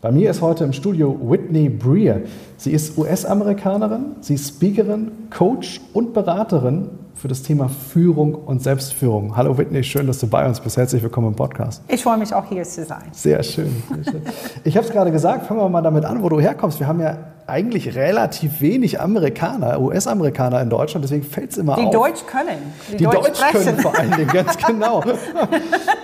Bei mir ist heute im Studio Whitney Breer. Sie ist US-Amerikanerin, sie ist Speakerin, Coach und Beraterin für das Thema Führung und Selbstführung. Hallo Whitney, schön, dass du bei uns bist. Herzlich willkommen im Podcast. Ich freue mich auch hier zu sein. Sehr schön. Sehr schön. Ich habe es gerade gesagt, fangen wir mal damit an, wo du herkommst. Wir haben ja eigentlich relativ wenig Amerikaner, US-Amerikaner in Deutschland, deswegen fällt es immer die auf. Deutsch können. Die, die Deutsch, Deutsch können vor allen Dingen, ganz genau.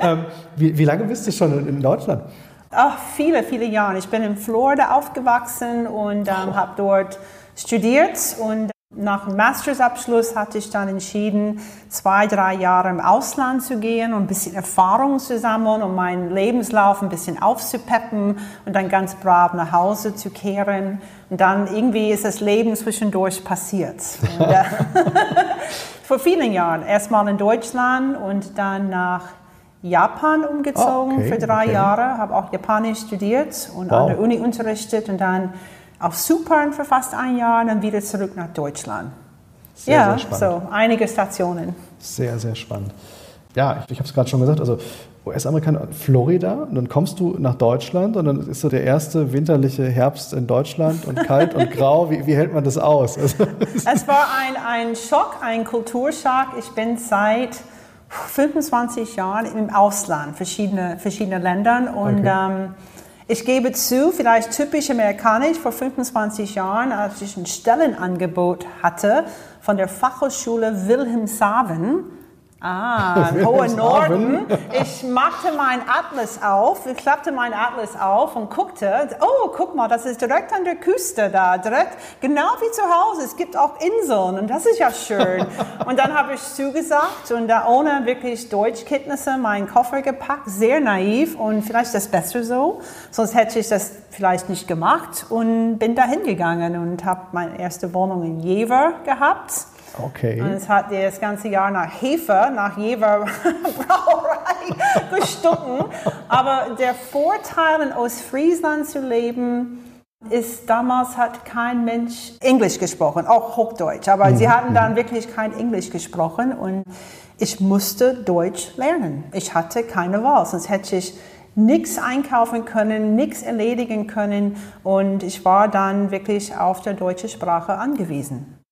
ähm, wie, wie, lange bist du schon in, in Deutschland? Ach, viele, viele Jahre. Ich bin in Florida aufgewachsen und ähm, habe dort studiert und nach dem Mastersabschluss hatte ich dann entschieden, zwei, drei Jahre im Ausland zu gehen und ein bisschen Erfahrung zu sammeln, um meinen Lebenslauf ein bisschen aufzupeppen und dann ganz brav nach Hause zu kehren. Und dann irgendwie ist das Leben zwischendurch passiert. Und, äh, vor vielen Jahren. Erstmal in Deutschland und dann nach Japan umgezogen oh, okay, für drei okay. Jahre, habe auch Japanisch studiert und wow. an der Uni unterrichtet und dann auf Zypern für fast ein Jahr und dann wieder zurück nach Deutschland. Sehr, ja, sehr so einige Stationen. Sehr, sehr spannend. Ja, ich, ich habe es gerade schon gesagt, also US-Amerikaner, Florida, und dann kommst du nach Deutschland und dann ist so der erste winterliche Herbst in Deutschland und kalt und grau. Wie, wie hält man das aus? Also, es war ein, ein Schock, ein Kulturschock. Ich bin seit 25 Jahren im Ausland, verschiedene, verschiedene Ländern und okay. ähm, ich gebe zu, vielleicht typisch amerikanisch, vor 25 Jahren, als ich ein Stellenangebot hatte von der Fachhochschule Wilhelmshaven, Ah, hohe Norden. Ich machte mein Atlas auf, ich klappte mein Atlas auf und guckte, oh, guck mal, das ist direkt an der Küste da, direkt, genau wie zu Hause. Es gibt auch Inseln und das ist ja schön. und dann habe ich zugesagt und da ohne wirklich Deutschkenntnisse meinen Koffer gepackt, sehr naiv und vielleicht das Beste so, sonst hätte ich das vielleicht nicht gemacht und bin da hingegangen und habe meine erste Wohnung in Jever gehabt Okay. Und es hat das ganze Jahr nach Hefe, nach Jever Brauerei gestunken. Aber der Vorteil, in Ostfriesland zu leben, ist, damals hat kein Mensch Englisch gesprochen, auch Hochdeutsch. Aber mhm. sie hatten dann mhm. wirklich kein Englisch gesprochen und ich musste Deutsch lernen. Ich hatte keine Wahl, sonst hätte ich nichts einkaufen können, nichts erledigen können und ich war dann wirklich auf der deutschen Sprache angewiesen.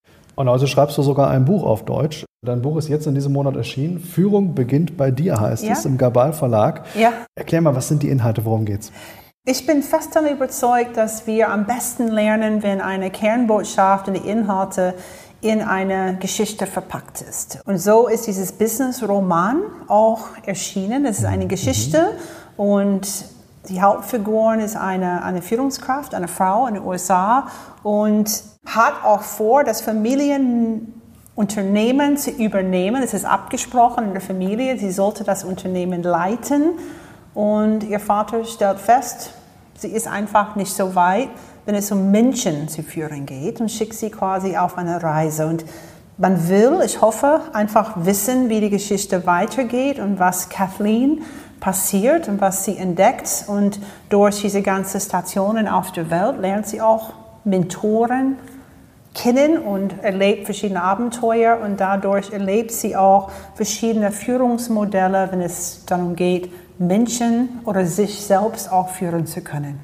Und also schreibst du sogar ein Buch auf Deutsch. Dein Buch ist jetzt in diesem Monat erschienen. Führung beginnt bei dir, heißt ja. es, im Gabal Verlag. Ja. Erklär mal, was sind die Inhalte, worum geht's? Ich bin fest davon überzeugt, dass wir am besten lernen, wenn eine Kernbotschaft und die Inhalte in eine Geschichte verpackt ist. Und so ist dieses Business-Roman auch erschienen. Es ist eine mhm. Geschichte mhm. und die Hauptfigur ist eine, eine Führungskraft, eine Frau in den USA und hat auch vor, das Familienunternehmen zu übernehmen. Es ist abgesprochen in der Familie, sie sollte das Unternehmen leiten. Und ihr Vater stellt fest, sie ist einfach nicht so weit, wenn es um Menschen zu führen geht und schickt sie quasi auf eine Reise. Und man will, ich hoffe, einfach wissen, wie die Geschichte weitergeht und was Kathleen passiert und was sie entdeckt. Und durch diese ganzen Stationen auf der Welt lernt sie auch Mentoren kennen und erlebt verschiedene Abenteuer und dadurch erlebt sie auch verschiedene Führungsmodelle, wenn es darum geht, Menschen oder sich selbst auch führen zu können.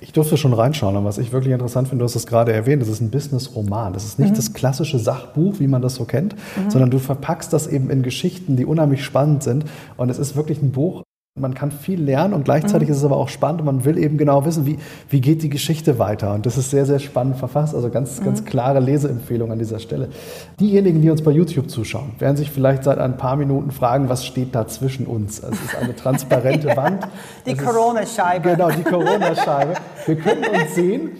Ich durfte schon reinschauen und was ich wirklich interessant finde, du hast es gerade erwähnt, das ist ein Business-Roman. Das ist nicht mhm. das klassische Sachbuch, wie man das so kennt, mhm. sondern du verpackst das eben in Geschichten, die unheimlich spannend sind. Und es ist wirklich ein Buch, man kann viel lernen und gleichzeitig mhm. ist es aber auch spannend und man will eben genau wissen, wie, wie geht die Geschichte weiter. Und das ist sehr, sehr spannend verfasst. Also ganz, mhm. ganz klare Leseempfehlung an dieser Stelle. Diejenigen, die uns bei YouTube zuschauen, werden sich vielleicht seit ein paar Minuten fragen, was steht da zwischen uns? Also es ist eine transparente Wand. Die Corona-Scheibe. Genau, die Corona-Scheibe. Wir können uns sehen,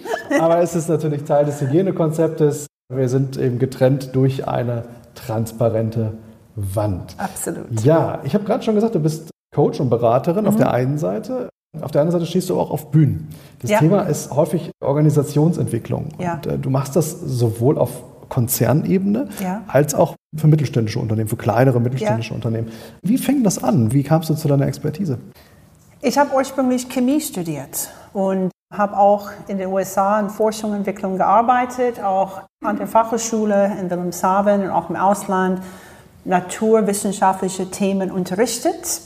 aber es ist natürlich Teil des Hygienekonzeptes. Wir sind eben getrennt durch eine transparente Wand. Absolut. Ja, ich habe gerade schon gesagt, du bist Coach und Beraterin mhm. auf der einen Seite. Auf der anderen Seite stehst du auch auf Bühnen. Das ja. Thema ist häufig Organisationsentwicklung. Ja. Und, äh, du machst das sowohl auf Konzernebene ja. als auch für mittelständische Unternehmen, für kleinere mittelständische Unternehmen. Wie fängt das an? Wie kamst du zu deiner Expertise? Ich habe ursprünglich Chemie studiert und habe auch in den USA in Forschung und Entwicklung gearbeitet, auch an der Fachhochschule in Wilhelmshaven und auch im Ausland naturwissenschaftliche Themen unterrichtet.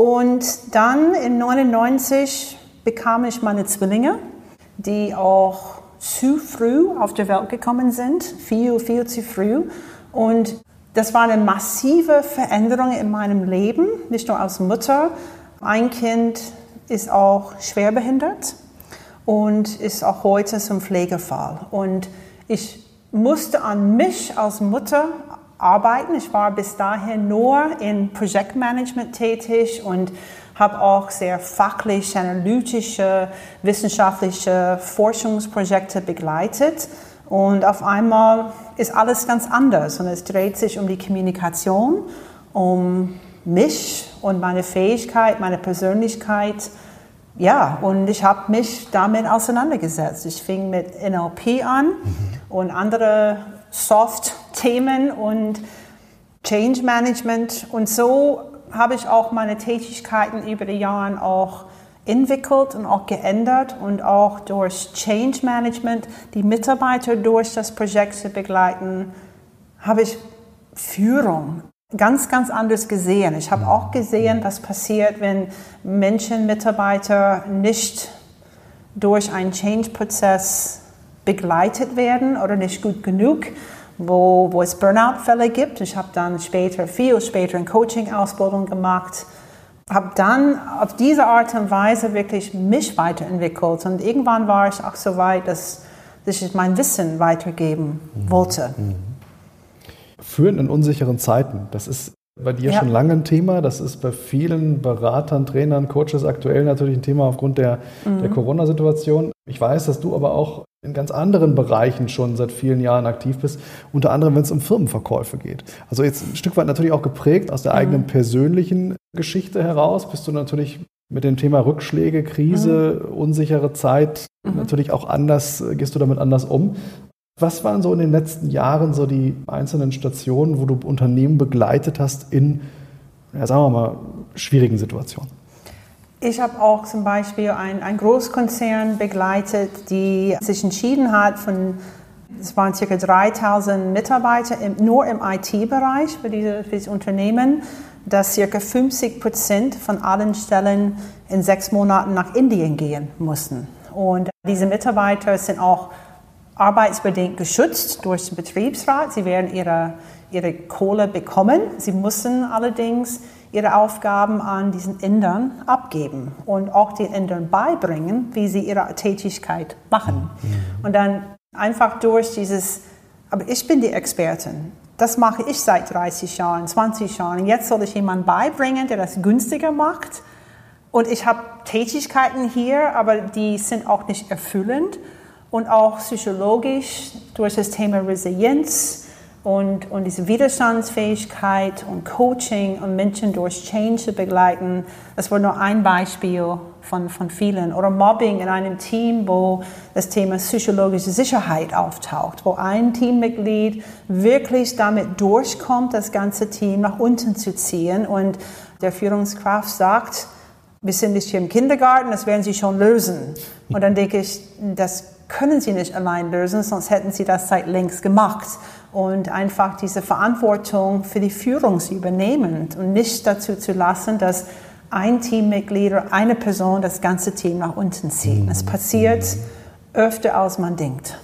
Und dann in 99 bekam ich meine Zwillinge, die auch zu früh auf die Welt gekommen sind, viel, viel zu früh. Und das war eine massive Veränderung in meinem Leben, nicht nur als Mutter. Ein Kind ist auch schwerbehindert und ist auch heute zum Pflegefall. Und ich musste an mich als Mutter arbeiten. Ich war bis dahin nur in Projektmanagement tätig und habe auch sehr fachlich, analytische, wissenschaftliche Forschungsprojekte begleitet. Und auf einmal ist alles ganz anders und es dreht sich um die Kommunikation, um mich und meine Fähigkeit, meine Persönlichkeit. Ja, und ich habe mich damit auseinandergesetzt. Ich fing mit NLP an mhm. und andere Soft-Themen und Change Management. Und so habe ich auch meine Tätigkeiten über die Jahre auch entwickelt und auch geändert und auch durch Change Management die Mitarbeiter durch das Projekt zu begleiten, habe ich Führung ganz, ganz anders gesehen. Ich habe auch gesehen, was passiert, wenn Menschen, Mitarbeiter nicht durch einen Change-Prozess begleitet werden oder nicht gut genug, wo, wo es Burnout-Fälle gibt. Ich habe dann später, viel später eine Coaching-Ausbildung gemacht, habe dann auf diese Art und Weise wirklich mich weiterentwickelt und irgendwann war ich auch so weit, dass, dass ich mein Wissen weitergeben mhm. wollte. Mhm. Führen in unsicheren Zeiten, das ist bei dir ja. schon lange ein Thema. Das ist bei vielen Beratern, Trainern, Coaches aktuell natürlich ein Thema aufgrund der, mhm. der Corona-Situation. Ich weiß, dass du aber auch in ganz anderen Bereichen schon seit vielen Jahren aktiv bist, unter anderem wenn es um Firmenverkäufe geht. Also jetzt ein Stück weit natürlich auch geprägt aus der mhm. eigenen persönlichen Geschichte heraus, bist du natürlich mit dem Thema Rückschläge, Krise, mhm. unsichere Zeit mhm. natürlich auch anders, gehst du damit anders um. Was waren so in den letzten Jahren so die einzelnen Stationen, wo du Unternehmen begleitet hast in, ja, sagen wir mal, schwierigen Situationen? Ich habe auch zum Beispiel einen Großkonzern begleitet, die sich entschieden hat, von es waren ca. 3000 Mitarbeiter im, nur im IT-Bereich für, diese, für dieses Unternehmen, dass ca. 50 Prozent von allen Stellen in sechs Monaten nach Indien gehen mussten. Und diese Mitarbeiter sind auch arbeitsbedingt geschützt durch den Betriebsrat. Sie werden ihre, ihre Kohle bekommen. Sie müssen allerdings ihre Aufgaben an diesen Indern abgeben und auch den Indern beibringen, wie sie ihre Tätigkeit machen. Mhm. Und dann einfach durch dieses, aber ich bin die Expertin. Das mache ich seit 30 Jahren, 20 Jahren. Jetzt soll ich jemanden beibringen, der das günstiger macht. Und ich habe Tätigkeiten hier, aber die sind auch nicht erfüllend. Und auch psychologisch durch das Thema Resilienz und, und diese Widerstandsfähigkeit und Coaching und Menschen durch Change zu begleiten, das war nur ein Beispiel von, von vielen. Oder Mobbing in einem Team, wo das Thema psychologische Sicherheit auftaucht, wo ein Teammitglied wirklich damit durchkommt, das ganze Team nach unten zu ziehen und der Führungskraft sagt, wir sind nicht hier im Kindergarten, das werden Sie schon lösen. Und dann denke ich, das können Sie nicht allein lösen, sonst hätten Sie das seit längst gemacht und einfach diese Verantwortung für die Führung zu übernehmen und nicht dazu zu lassen, dass ein Teammitglied oder eine Person das ganze Team nach unten zieht. Es passiert öfter, als man denkt.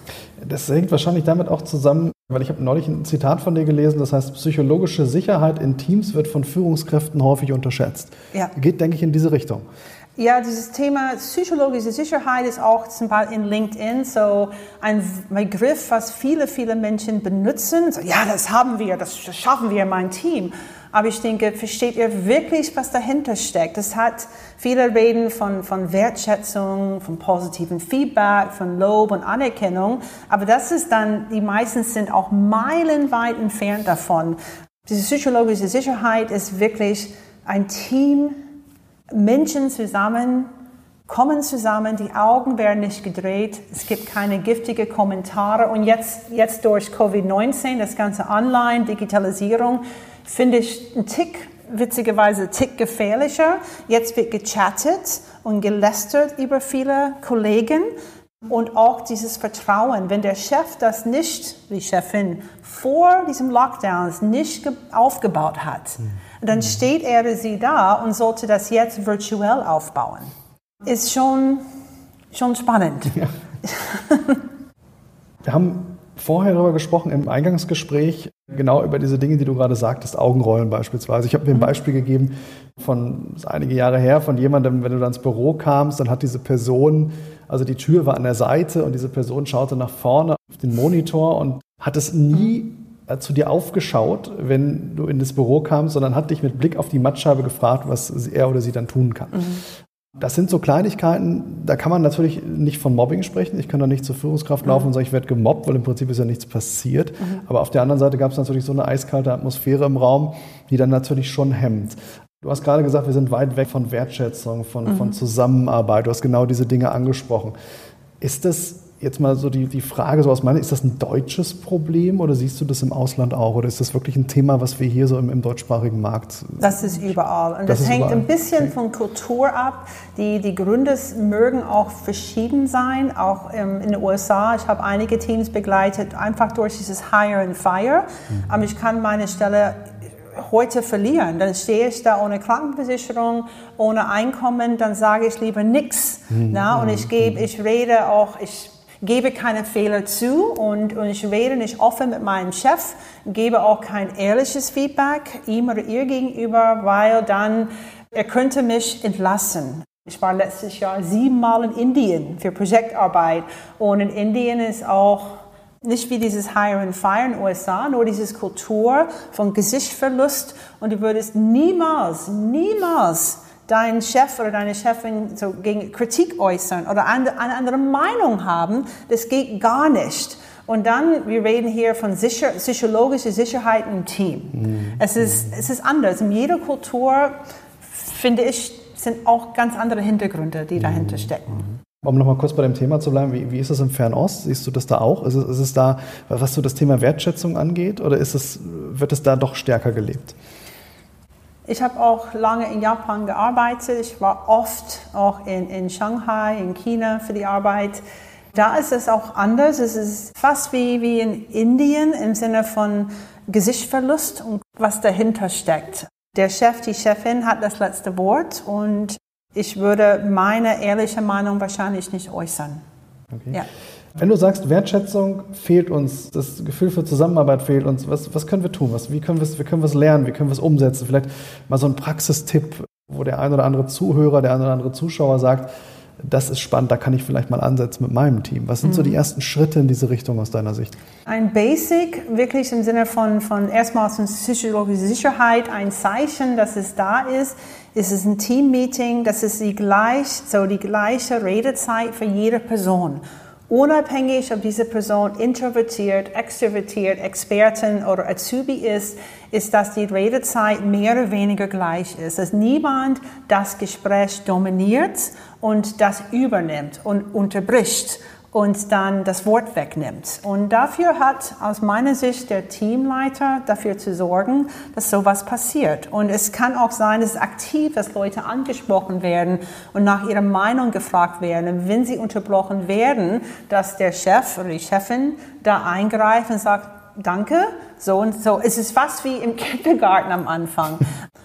Das hängt wahrscheinlich damit auch zusammen, weil ich habe neulich ein Zitat von dir gelesen, das heißt, psychologische Sicherheit in Teams wird von Führungskräften häufig unterschätzt. Ja. Geht, denke ich, in diese Richtung. Ja, dieses Thema psychologische Sicherheit ist auch zum Beispiel in LinkedIn so ein Begriff, was viele, viele Menschen benutzen. So, ja, das haben wir, das schaffen wir in meinem Team. Aber ich denke, versteht ihr wirklich, was dahinter steckt? Es hat viele reden von, von Wertschätzung, von positiven Feedback, von Lob und Anerkennung. Aber das ist dann, die meisten sind auch meilenweit entfernt davon. Diese psychologische Sicherheit ist wirklich ein Team Menschen zusammen kommen zusammen, die Augen werden nicht gedreht, es gibt keine giftigen Kommentare. Und jetzt, jetzt durch Covid-19, das ganze Online, Digitalisierung, finde ich ein Tick, witzigerweise ein Tick gefährlicher. Jetzt wird gechattet und gelästert über viele Kollegen. Und auch dieses Vertrauen, wenn der Chef das nicht, die Chefin, vor diesem Lockdown nicht aufgebaut hat, dann steht er oder sie da und sollte das jetzt virtuell aufbauen. Ist schon, schon spannend. Ja. Wir haben vorher darüber gesprochen im Eingangsgespräch, genau über diese Dinge, die du gerade sagtest, Augenrollen beispielsweise. Ich habe mir ein Beispiel gegeben von einige Jahre her von jemandem, wenn du dann ins Büro kamst, dann hat diese Person, also die Tür war an der Seite und diese Person schaute nach vorne auf den Monitor und hat es nie äh, zu dir aufgeschaut, wenn du in das Büro kamst, sondern hat dich mit Blick auf die Mattscheibe gefragt, was er oder sie dann tun kann. Mhm. Das sind so Kleinigkeiten, da kann man natürlich nicht von Mobbing sprechen. Ich kann da nicht zur Führungskraft laufen mhm. und sagen, ich werde gemobbt, weil im Prinzip ist ja nichts passiert. Mhm. Aber auf der anderen Seite gab es natürlich so eine eiskalte Atmosphäre im Raum, die dann natürlich schon hemmt. Du hast gerade gesagt, wir sind weit weg von Wertschätzung, von, mhm. von Zusammenarbeit. Du hast genau diese Dinge angesprochen. Ist das jetzt mal so die, die Frage so aus meiner, ist das ein deutsches Problem oder siehst du das im Ausland auch? Oder ist das wirklich ein Thema, was wir hier so im, im deutschsprachigen Markt? Das ist überall. Und das, das hängt überall. ein bisschen okay. von Kultur ab. Die, die Gründe mögen auch verschieden sein, auch ähm, in den USA. Ich habe einige Teams begleitet, einfach durch dieses Hire and Fire. Mhm. Aber ich kann meine Stelle heute verlieren, dann stehe ich da ohne Krankenversicherung, ohne Einkommen, dann sage ich lieber nichts. Mhm. Und ich gebe, ich rede auch, ich gebe keine Fehler zu und, und ich rede nicht offen mit meinem Chef, gebe auch kein ehrliches Feedback ihm oder ihr gegenüber, weil dann er könnte mich entlassen. Ich war letztes Jahr siebenmal in Indien für Projektarbeit und in Indien ist auch nicht wie dieses Hire and Fire in den USA, nur diese Kultur von Gesichtsverlust und du würdest niemals, niemals deinen Chef oder deine Chefin so gegen Kritik äußern oder eine, andere Meinung haben, das geht gar nicht. Und dann, wir reden hier von sicher, psychologischer Sicherheit im Team. Mhm. Es, ist, es ist anders. In jeder Kultur, finde ich, sind auch ganz andere Hintergründe, die dahinter stecken. Mhm. Um nochmal kurz bei dem Thema zu bleiben, wie, wie ist es im Fernost? Siehst du das da auch? Ist es, ist es da, was so das Thema Wertschätzung angeht, oder ist es, wird es da doch stärker gelebt? Ich habe auch lange in Japan gearbeitet. Ich war oft auch in, in Shanghai, in China für die Arbeit. Da ist es auch anders. Es ist fast wie, wie in Indien im Sinne von Gesichtsverlust und was dahinter steckt. Der Chef, die Chefin hat das letzte Wort und ich würde meine ehrliche Meinung wahrscheinlich nicht äußern. Okay. Ja. Wenn du sagst, Wertschätzung fehlt uns, das Gefühl für Zusammenarbeit fehlt uns, was, was können wir tun? Was, wie können wir es lernen? Wie können wir es umsetzen? Vielleicht mal so ein Praxistipp, wo der ein oder andere Zuhörer, der ein oder andere Zuschauer sagt, das ist spannend, da kann ich vielleicht mal ansetzen mit meinem Team. Was sind so die mhm. ersten Schritte in diese Richtung aus deiner Sicht? Ein Basic, wirklich im Sinne von, von erstmal aus psychologischer Sicherheit, ein Zeichen, dass es da ist. Es ist ein Team-Meeting, das ist die, gleich, so die gleiche Redezeit für jede Person. Unabhängig, ob diese Person introvertiert, extrovertiert, Expertin oder Azubi ist, ist, dass die Redezeit mehr oder weniger gleich ist. Dass niemand das Gespräch dominiert und das übernimmt und unterbricht und dann das Wort wegnimmt. Und dafür hat aus meiner Sicht der Teamleiter dafür zu sorgen, dass sowas passiert. Und es kann auch sein, dass aktiv, dass Leute angesprochen werden und nach ihrer Meinung gefragt werden. Und wenn sie unterbrochen werden, dass der Chef oder die Chefin da eingreift und sagt, danke, so und so. Es ist fast wie im Kindergarten am Anfang.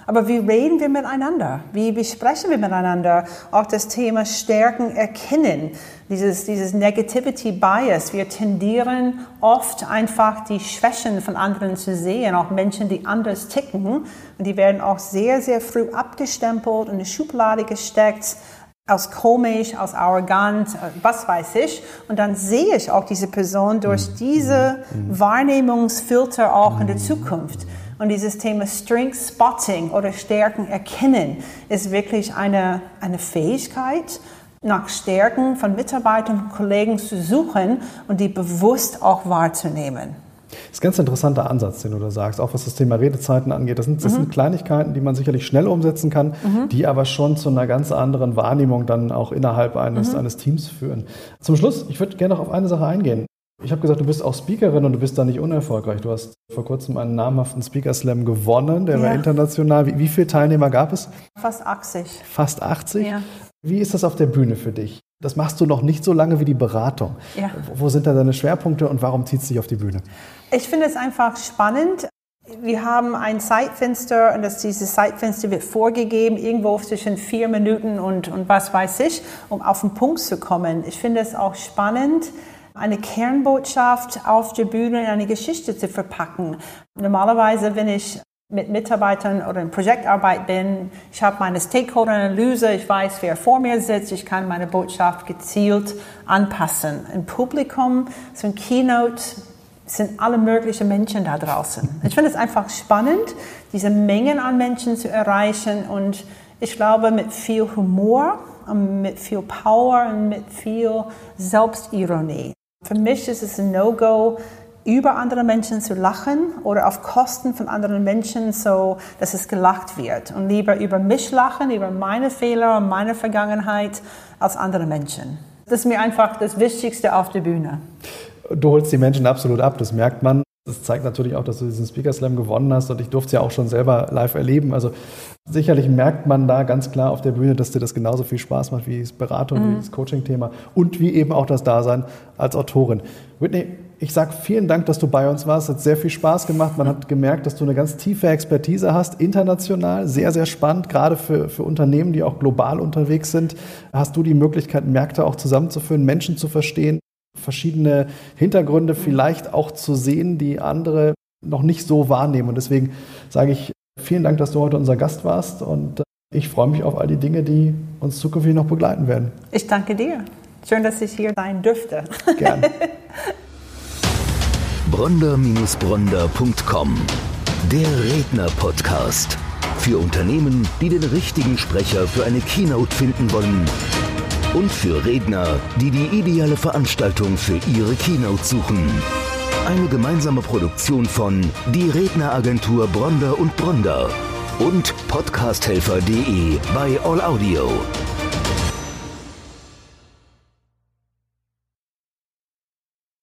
Aber wie reden wir miteinander? Wie besprechen wir miteinander? Auch das Thema Stärken erkennen, dieses, dieses Negativity Bias. Wir tendieren oft einfach die Schwächen von anderen zu sehen, auch Menschen, die anders ticken. Und die werden auch sehr, sehr früh abgestempelt und in eine Schublade gesteckt aus komisch, aus arrogant, was weiß ich. Und dann sehe ich auch diese Person durch mhm. diese mhm. Wahrnehmungsfilter auch in der mhm. Zukunft. Und dieses Thema Strength Spotting oder Stärken erkennen ist wirklich eine, eine Fähigkeit, nach Stärken von Mitarbeitern und Kollegen zu suchen und die bewusst auch wahrzunehmen. Das ist ein ganz interessanter Ansatz, den du da sagst, auch was das Thema Redezeiten angeht. Das sind, das mhm. sind Kleinigkeiten, die man sicherlich schnell umsetzen kann, mhm. die aber schon zu einer ganz anderen Wahrnehmung dann auch innerhalb eines, mhm. eines Teams führen. Zum Schluss, ich würde gerne noch auf eine Sache eingehen. Ich habe gesagt, du bist auch Speakerin und du bist da nicht unerfolgreich. Du hast vor kurzem einen namhaften Speaker Slam gewonnen, der ja. war international. Wie, wie viele Teilnehmer gab es? Fast 80. Fast 80? Ja. Wie ist das auf der Bühne für dich? Das machst du noch nicht so lange wie die Beratung. Ja. Wo sind da deine Schwerpunkte und warum zieht es dich auf die Bühne? Ich finde es einfach spannend. Wir haben ein Zeitfenster und das, dieses Zeitfenster wird vorgegeben, irgendwo zwischen vier Minuten und, und was weiß ich, um auf den Punkt zu kommen. Ich finde es auch spannend, eine Kernbotschaft auf der Bühne in eine Geschichte zu verpacken. Normalerweise, wenn ich mit Mitarbeitern oder in Projektarbeit bin, ich habe meine Stakeholder-Analyse, ich weiß, wer vor mir sitzt, ich kann meine Botschaft gezielt anpassen. Im Publikum, so ein Keynote, sind alle möglichen Menschen da draußen. Ich finde es einfach spannend, diese Mengen an Menschen zu erreichen und ich glaube, mit viel Humor, mit viel Power und mit viel Selbstironie. Für mich ist es ein No-Go, über andere Menschen zu lachen oder auf Kosten von anderen Menschen, so dass es gelacht wird. Und lieber über mich lachen, über meine Fehler und meine Vergangenheit als andere Menschen. Das ist mir einfach das Wichtigste auf der Bühne. Du holst die Menschen absolut ab, das merkt man. Das zeigt natürlich auch, dass du diesen Speaker Slam gewonnen hast und ich durfte es ja auch schon selber live erleben. Also sicherlich merkt man da ganz klar auf der Bühne, dass dir das genauso viel Spaß macht wie das Beratung, mhm. wie das Coaching-Thema und wie eben auch das Dasein als Autorin. Whitney, ich sage vielen Dank, dass du bei uns warst. Es hat sehr viel Spaß gemacht. Man hat gemerkt, dass du eine ganz tiefe Expertise hast, international, sehr, sehr spannend, gerade für, für Unternehmen, die auch global unterwegs sind. Hast du die Möglichkeit, Märkte auch zusammenzuführen, Menschen zu verstehen, verschiedene Hintergründe vielleicht auch zu sehen, die andere noch nicht so wahrnehmen. Und deswegen sage ich vielen Dank, dass du heute unser Gast warst und ich freue mich auf all die Dinge, die uns zukünftig noch begleiten werden. Ich danke dir. Schön, dass ich hier sein dürfte. Gerne. bronder-bronder.com Der Redner-Podcast. Für Unternehmen, die den richtigen Sprecher für eine Keynote finden wollen und für Redner, die die ideale Veranstaltung für ihre Keynote suchen. Eine gemeinsame Produktion von Die Redneragentur Bronder und Bronder und podcasthelfer.de bei All Audio.